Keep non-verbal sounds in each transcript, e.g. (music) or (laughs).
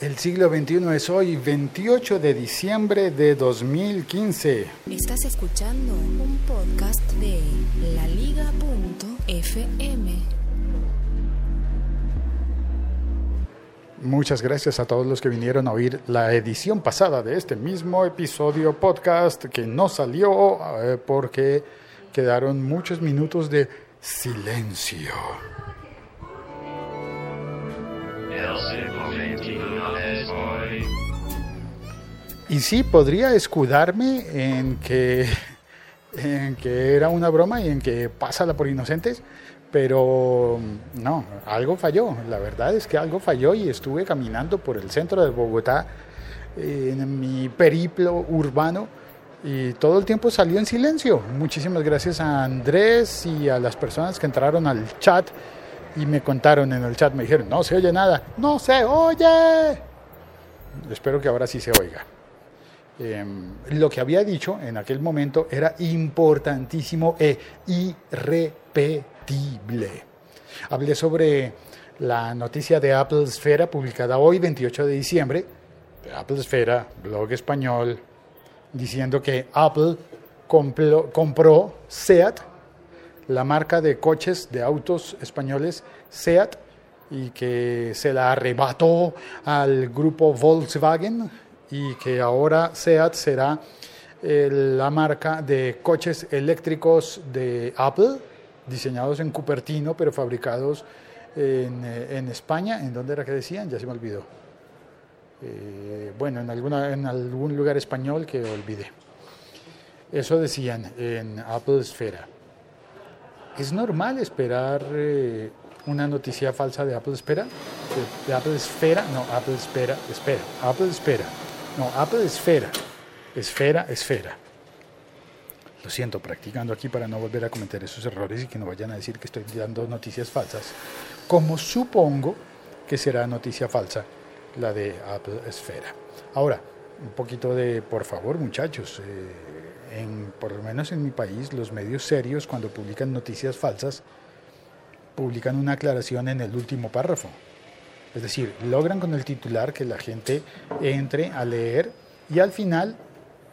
El siglo XXI es hoy, 28 de diciembre de 2015. Estás escuchando un podcast de laliga.fm. Muchas gracias a todos los que vinieron a oír la edición pasada de este mismo episodio podcast que no salió eh, porque quedaron muchos minutos de silencio. Y sí, podría escudarme en que, era una broma y en que pásala por inocentes, pero no, algo falló. La verdad es que algo falló y estuve caminando por el centro de Bogotá en mi periplo urbano y todo el tiempo salió en silencio. Muchísimas gracias a Andrés y a las personas que entraron al chat y me contaron en el chat, me dijeron, no se oye nada, no se oye. Espero que ahora sí se oiga. Em, lo que había dicho en aquel momento era importantísimo e irrepetible. Hablé sobre la noticia de Apple Esfera publicada hoy, 28 de diciembre, de Apple Esfera, blog español, diciendo que Apple compró SEAT, la marca de coches, de autos españoles SEAT, y que se la arrebató al grupo Volkswagen y que ahora SEAT será eh, la marca de coches eléctricos de Apple, diseñados en Cupertino, pero fabricados en, eh, en España. ¿En dónde era que decían? Ya se me olvidó. Eh, bueno, en, alguna, en algún lugar español que olvidé. Eso decían en Apple Esfera. ¿Es normal esperar eh, una noticia falsa de Apple Espera? De, Apple Esfera? No, Apple Espera, espera. Apple Espera. No, Apple Esfera. Esfera, esfera. Lo siento, practicando aquí para no volver a cometer esos errores y que no vayan a decir que estoy dando noticias falsas. Como supongo que será noticia falsa la de Apple Esfera. Ahora, un poquito de, por favor, muchachos, eh, por lo menos en mi país, los medios serios, cuando publican noticias falsas, publican una aclaración en el último párrafo. Es decir, logran con el titular que la gente entre a leer y al final,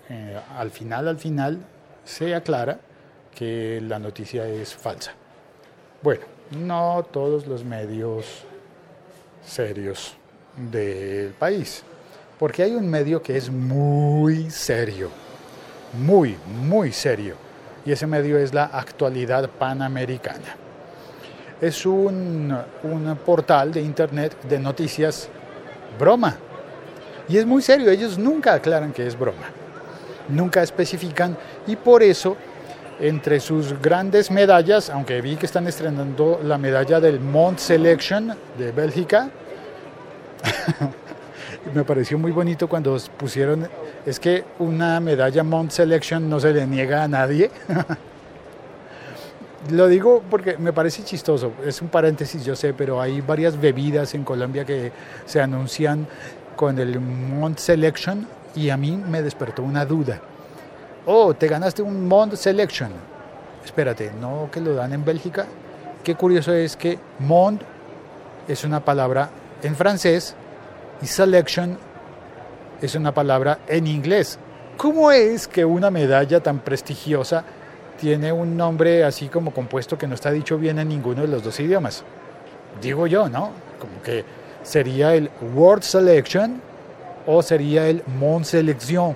eh, al final, al final, se aclara que la noticia es falsa. Bueno, no todos los medios serios del país, porque hay un medio que es muy serio, muy, muy serio, y ese medio es la actualidad panamericana. Es un, un portal de internet de noticias broma, y es muy serio, ellos nunca aclaran que es broma, nunca especifican, y por eso entre sus grandes medallas, aunque vi que están estrenando la medalla del Mont Selection de Bélgica, (laughs) me pareció muy bonito cuando pusieron, es que una medalla Mont Selection no se le niega a nadie. (laughs) Lo digo porque me parece chistoso, es un paréntesis, yo sé, pero hay varias bebidas en Colombia que se anuncian con el Mont Selection y a mí me despertó una duda. Oh, te ganaste un Mont Selection. Espérate, ¿no que lo dan en Bélgica? Qué curioso es que Mont es una palabra en francés y selection es una palabra en inglés. ¿Cómo es que una medalla tan prestigiosa tiene un nombre así como compuesto que no está dicho bien en ninguno de los dos idiomas? Digo yo, ¿no? Como que sería el World Selection o sería el Mont Selection.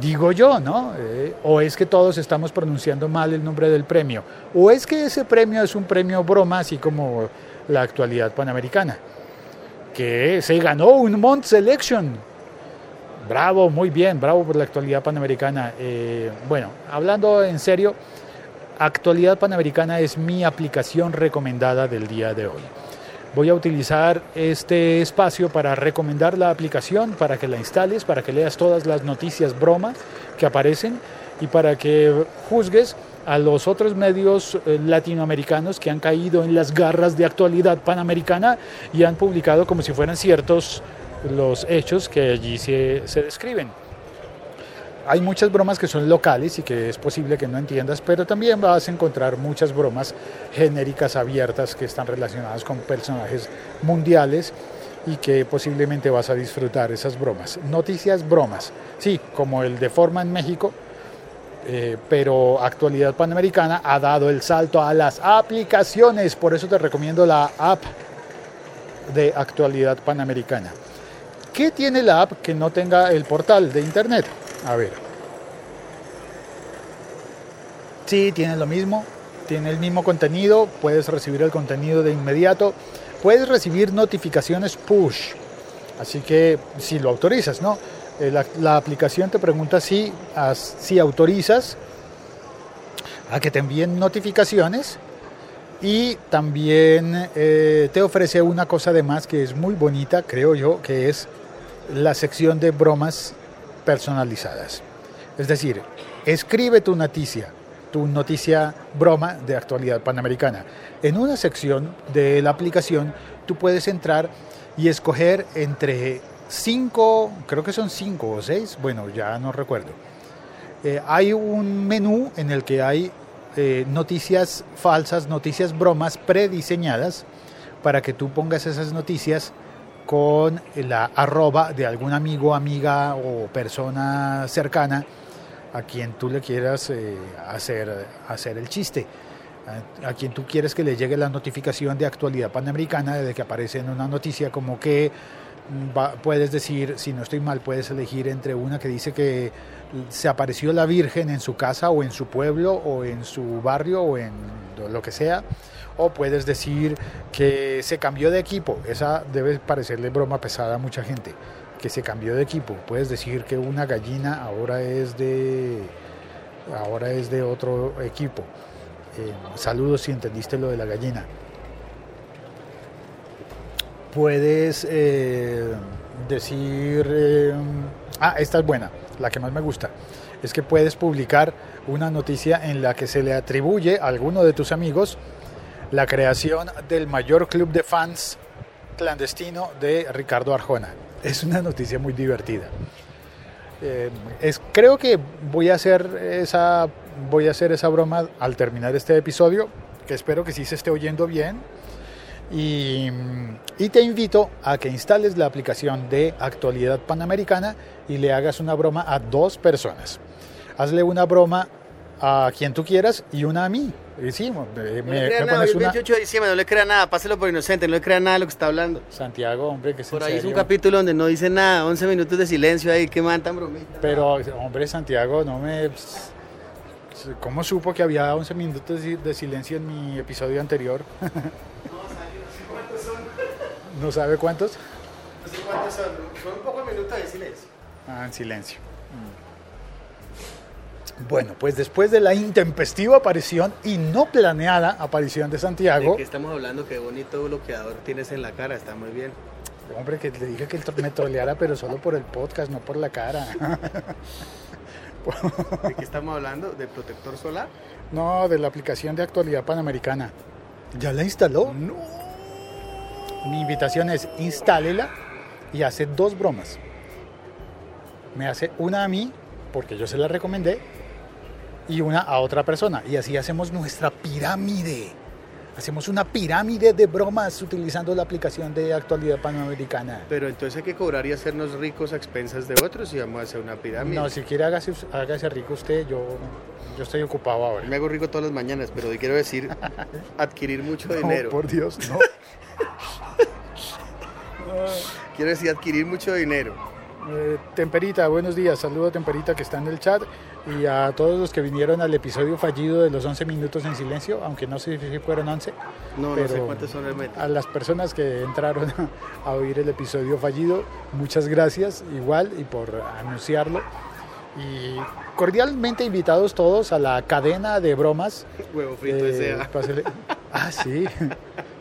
Digo yo, ¿no? Eh, o es que todos estamos pronunciando mal el nombre del premio. O es que ese premio es un premio broma, así como la actualidad panamericana, que se ganó un Mont Selection. Bravo, muy bien, bravo por la actualidad panamericana. Eh, bueno, hablando en serio, actualidad panamericana es mi aplicación recomendada del día de hoy. Voy a utilizar este espacio para recomendar la aplicación, para que la instales, para que leas todas las noticias broma que aparecen y para que juzgues a los otros medios eh, latinoamericanos que han caído en las garras de actualidad panamericana y han publicado como si fueran ciertos los hechos que allí se, se describen. Hay muchas bromas que son locales y que es posible que no entiendas, pero también vas a encontrar muchas bromas genéricas abiertas que están relacionadas con personajes mundiales y que posiblemente vas a disfrutar esas bromas. Noticias bromas, sí, como el de Forma en México, eh, pero Actualidad Panamericana ha dado el salto a las aplicaciones, por eso te recomiendo la app de Actualidad Panamericana. ¿Qué tiene la app que no tenga el portal de internet? A ver. Sí, tiene lo mismo, tiene el mismo contenido, puedes recibir el contenido de inmediato, puedes recibir notificaciones push, así que si lo autorizas, ¿no? Eh, la, aplicación te pregunta si, si autorizas a que te envíen notificaciones y también eh, te ofrece una cosa además que es muy bonita, creo yo, que es la sección de bromas personalizadas. Es decir, escribe tu noticia, tu noticia broma de actualidad panamericana. En una sección de la aplicación tú puedes entrar y escoger entre cinco, creo que son cinco o seis, bueno, ya no recuerdo. Eh, hay un menú en el que hay eh, noticias falsas, noticias bromas prediseñadas para que tú pongas esas noticias con la arroba de algún amigo, amiga o persona cercana a quien tú le quieras eh, hacer, hacer el chiste, a, a quien tú quieres que le llegue la notificación de actualidad panamericana de que aparece en una noticia como que va- puedes decir, si no estoy mal, puedes elegir entre una que dice que se apareció la Virgen en su casa o en su pueblo o en su barrio o en lo que sea, o puedes decir que se cambió de equipo. Esa debe parecerle broma pesada a mucha gente, que se cambió de equipo. Puedes decir que una gallina ahora es de ahora es de otro equipo. Eh, saludos si entendiste lo de la gallina. Puedes eh, decir, eh, ah, esta es buena, la que más me gusta, es que puedes publicar una noticia en la que se le atribuye a alguno de tus amigos la creación del mayor club de fans clandestino de Ricardo Arjona. Es una noticia muy divertida. Eh, es, creo que voy a hacer esa voy a hacer esa broma al terminar este episodio, que espero que sí se esté oyendo bien. Y, y te invito a que instales la aplicación de Actualidad Panamericana y le hagas una broma a dos personas. Hazle una broma a quien tú quieras y una a mí. Y sí, me, No le crea me nada, pones hoy es una... 28 de diciembre, no le crea nada, páselo por inocente, no le crea nada de lo que está hablando. Santiago, hombre, que es Por ahí es un serio. capítulo donde no dice nada, 11 minutos de silencio ahí, que man tan bromita. Pero, hombre, Santiago, no me... ¿Cómo supo que había 11 minutos de silencio en mi episodio anterior? (laughs) ¿No sabe cuántos? No sé cuántos son, son un poco de minutos de silencio. Ah, en silencio. Mm. Bueno, pues después de la intempestiva aparición y no planeada aparición de ¿De Santiago, qué estamos hablando? Qué bonito bloqueador tienes en la cara, está muy bien. hombre, que le dije que me troleara, pero solo por el podcast, no por la cara. (laughs) ¿De qué estamos hablando? ¿De protector solar? No, de la aplicación de actualidad panamericana. ¿Ya la instaló? No. Mi invitación es instálela y hace dos bromas. Me hace una a mí, porque yo se la recomendé, y una a otra persona. Y así hacemos nuestra pirámide. Hacemos una pirámide de bromas utilizando la aplicación de actualidad panamericana. Pero entonces hay que cobrar y hacernos ricos a expensas de otros y vamos a hacer una pirámide. No, si quiere hágase, hágase rico usted, yo, yo estoy ocupado ahora. Me hago rico todas las mañanas, pero quiero decir (laughs) adquirir mucho No, dinero. por Dios, no. (laughs) Quiero decir adquirir mucho dinero. Eh, Temperita, buenos días. Saludo a Temperita que está en el chat y a todos los que vinieron al episodio fallido de los 11 minutos en silencio, aunque no sé si fueron 11. No, no sé Pero- cuántos son realmente. A las personas que entraron a oír el episodio fallido, muchas gracias igual y por anunciarlo. Y cordialmente invitados todos a la cadena de bromas. Huevo frito eh, S.A. pásele- (laughs) Ah, sí.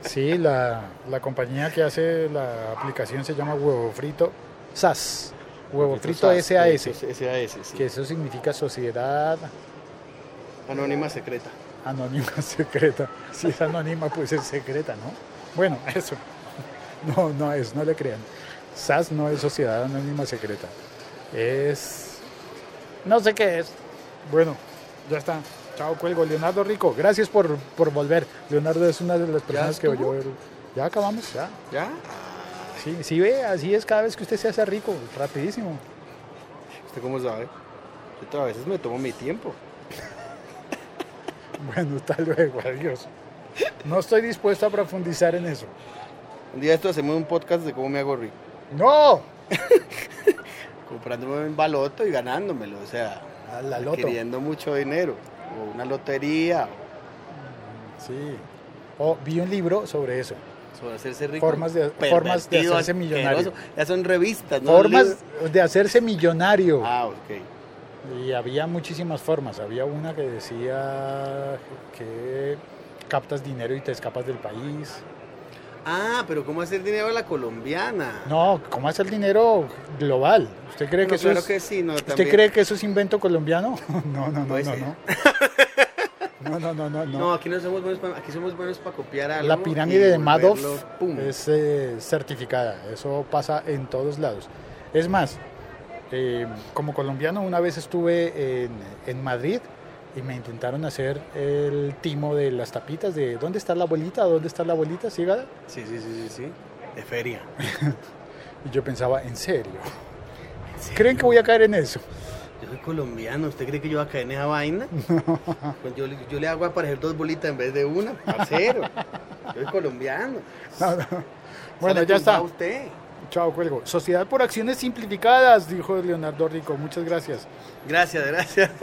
Sí, la, la compañía que hace la aplicación se llama Huevo Frito SAS. Huevo Frito SAS. SAS, sí. Que eso significa Sociedad Anónima secreta. Anónima (laughs) Secreta. Si es anónima, pues es secreta, ¿no? Bueno, (laughs) eso. No, no es, no le crean. SAS no es Sociedad Anónima Secreta. Es. No sé qué es. Bueno, ya está. Chao, cuelgo. Leonardo Rico, gracias por, por volver. Leonardo es una de las personas que el- Ya acabamos, ya. ¿Ya? Sí, sí ve, así es cada vez que usted se hace rico, rapidísimo. ¿Usted cómo sabe? Yo a veces me tomo mi tiempo. (laughs) Bueno, hasta luego, adiós. No estoy dispuesto a profundizar en eso. Un día esto hacemos un podcast de cómo me hago rico. ¡No! (laughs) Comprándome un baloto y ganándomelo, o sea, la loto. queriendo mucho dinero. O una lotería, Sí. Oh, vi un libro sobre eso. sobre hacerse rico. Formas de- formas de hacerse millonario. asqueroso. Ya son revistas, ¿no? Formas de hacerse millonario. Ah, ok. Y había muchísimas formas. Había una que decía que captas dinero y te escapas del país. Ah, pero ¿cómo hacer dinero a la colombiana? No, ¿cómo hacer dinero global? ¿Usted cree que eso claro es, que sí, no, ¿Usted también. cree que eso es invento colombiano? (laughs) No, no, no, no, ser. no. (laughs) No, no, no, no, No, no. aquí no somos buenos para, aquí somos buenos para copiar algo. La pirámide de Madoff es eh, certificada. Eso pasa en todos lados. Es más, eh, como colombiano una vez estuve en, en Madrid y me intentaron hacer el timo de las tapitas de ¿dónde está la abuelita? ¿Dónde está la abuelita? Sígala. Sí, sí, sí, sí, sí. De feria. (laughs) Y yo pensaba, ¿en serio? ¿Creen que voy a caer en eso? Yo soy colombiano, ¿usted cree que yo voy a caer en esa vaina? (laughs) Pues yo, le- yo le hago aparecer dos bolitas en vez de una, parcero. Yo soy colombiano. No, no. Bueno, ya está. usted. Chao, cuelgo. Sociedad por acciones simplificadas, dijo Leonardo Rico. Muchas gracias. Gracias, gracias. (laughs)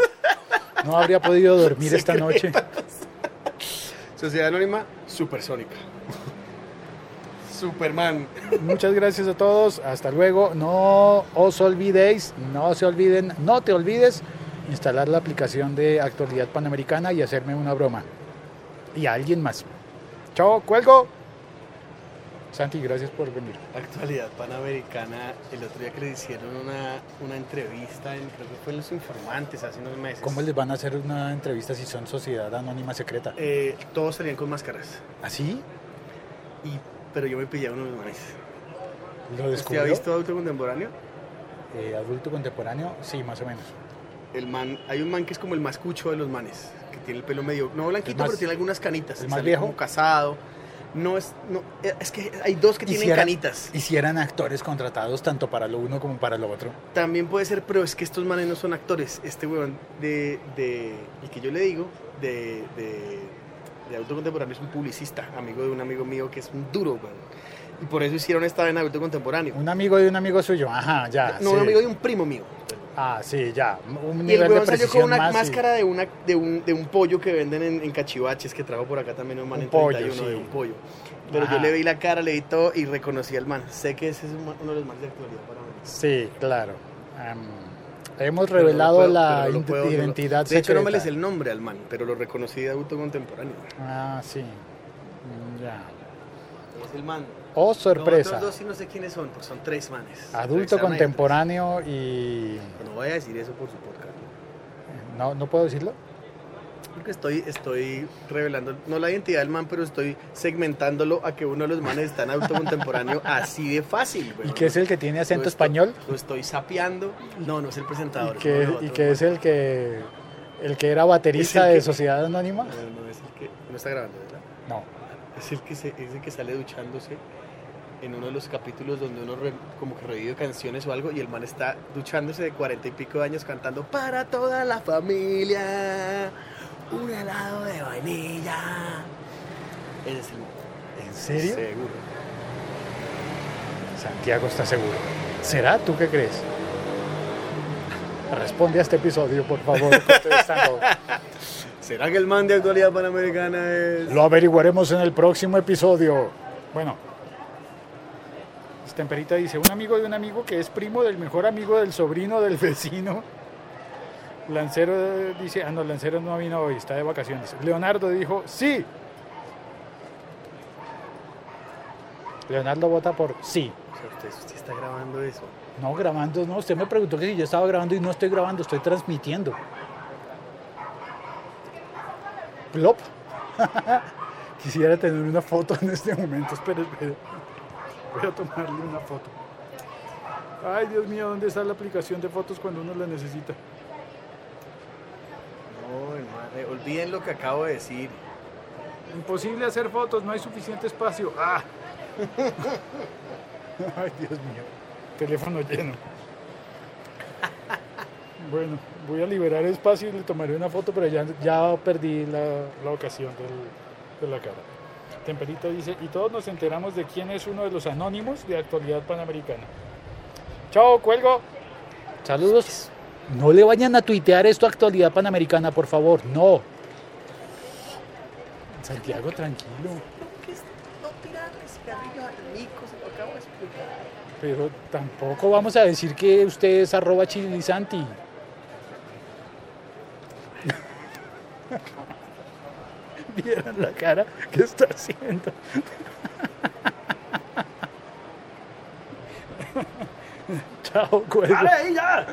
No habría podido dormir esta noche. Sociedad Anónima Supersónica. Superman. Muchas gracias a todos. Hasta luego. No os olvidéis, no se olviden, no te olvides instalar la aplicación de actualidad panamericana y hacerme una broma. Y a alguien más. Chao, cuelgo. Santi, gracias por venir. Actualidad Panamericana, el otro día que le hicieron una, una entrevista, en, creo que fue en Los Informantes hace unos meses. ¿Cómo les van a hacer una entrevista si son sociedad anónima secreta? Eh, todos salían con máscaras. ¿Así? Y, pero yo me pillé a uno de los manes. ¿Lo ¿Usted ha descubrió? visto Auto Contemporáneo? Eh, adulto contemporáneo, sí, más o menos. El man, hay un man que es como el más cucho de los manes, que tiene el pelo medio, no blanquito, más- pero tiene algunas canitas. el más viejo. Como casado. No es, no, eh, es que hay dos que tienen canitas. Hicieran actores contratados tanto para lo uno como para lo otro. También puede ser, pero es que estos manes no son actores. Este weón de, de el que yo le digo, de, de, de Auto Contemporáneo es un publicista, amigo de un amigo mío que es un duro, weón. Y por eso hicieron esta en Auto Contemporáneo. Un amigo de un amigo suyo, ajá, ya. no, sí. un amigo de un primo mío. Ah, sí, ya. Un Y el nivel de salió precisión con una más. y- máscara de, una, de, un, de un pollo que venden en, en cachivaches, que trajo por acá también un man Un en pollo, 31 de sí. un pollo. Pero Ajá. yo le vi la cara, le vi todo y reconocí al man. Sé que ese es un man- uno de los más de actualidad para mí. Sí, claro. Am, hemos Pero no lo revelado puedo- la pero no lo int- puedo- no lo- identidad De hecho, no me secreta. les el nombre al man, pero lo reconocí de auto contemporáneo. Ah, sí. Mm, Ya. Es el man. Oh, Los sorpresa. otros dos sí no sé quiénes son, pues son tres manes. Adulto contemporáneo y... otros. No voy a decir eso por su podcast. No, no puedo decirlo. Porque estoy, estoy revelando, no la identidad del man, pero estoy segmentándolo a que uno de los manes está en auto contemporáneo (laughs) así de fácil. ¿Y qué es el que tiene acento Lo estoy- español? Lo estoy sapeando. No, no es el ¿Y presentador. que, no, y que es el que... El que era baterista de que- Sociedad Anónima? No, no, es el que. No está grabando, ¿verdad? No. Es el que, se, es el que sale duchándose en uno de los capítulos donde uno re- como que revive canciones o algo y el man está duchándose de cuarenta y pico de años cantando para toda la familia un helado de vainilla. Ese es el. ¿En serio? Seguro. Santiago está seguro. ¿Será? ¿Tú qué crees? Responde a este episodio, por favor. (laughs) ¿Será que el man de actualidad panamericana es.? Lo averiguaremos en el próximo episodio. Bueno, Temperita dice, un amigo de un amigo que es primo del mejor amigo del sobrino del vecino. Lancero dice, ah no, Lancero no vino hoy, está de vacaciones. Leonardo dijo, sí. Leonardo vota por sí. Usted está grabando eso. No, grabando, no, usted me preguntó que si yo estaba grabando y no estoy grabando, estoy transmitiendo. Plop. (laughs) Quisiera tener una foto en este momento, espere, espere. Voy a tomarle una foto. Ay, Dios mío, ¿dónde está la aplicación de fotos cuando uno la necesita? No, madre, olviden lo que acabo de decir. Imposible hacer fotos, no hay suficiente espacio. Ah. (laughs) Ay, Dios mío. Teléfono lleno. Bueno, voy a liberar espacio y le tomaré una foto, pero ya, ya perdí la, la ocasión de la cara. Temperito dice, y todos nos enteramos de quién es uno de los anónimos de actualidad panamericana. Chao, cuelgo. Saludos. No le vayan a tuitear esto a actualidad panamericana, por favor. No. Santiago, tranquilo. Pero tampoco vamos a decir que usted es arroba chilisanti. (laughs) Vieran la cara que está haciendo. (laughs) Chao, cuelgo. ¡Dale ahí ya!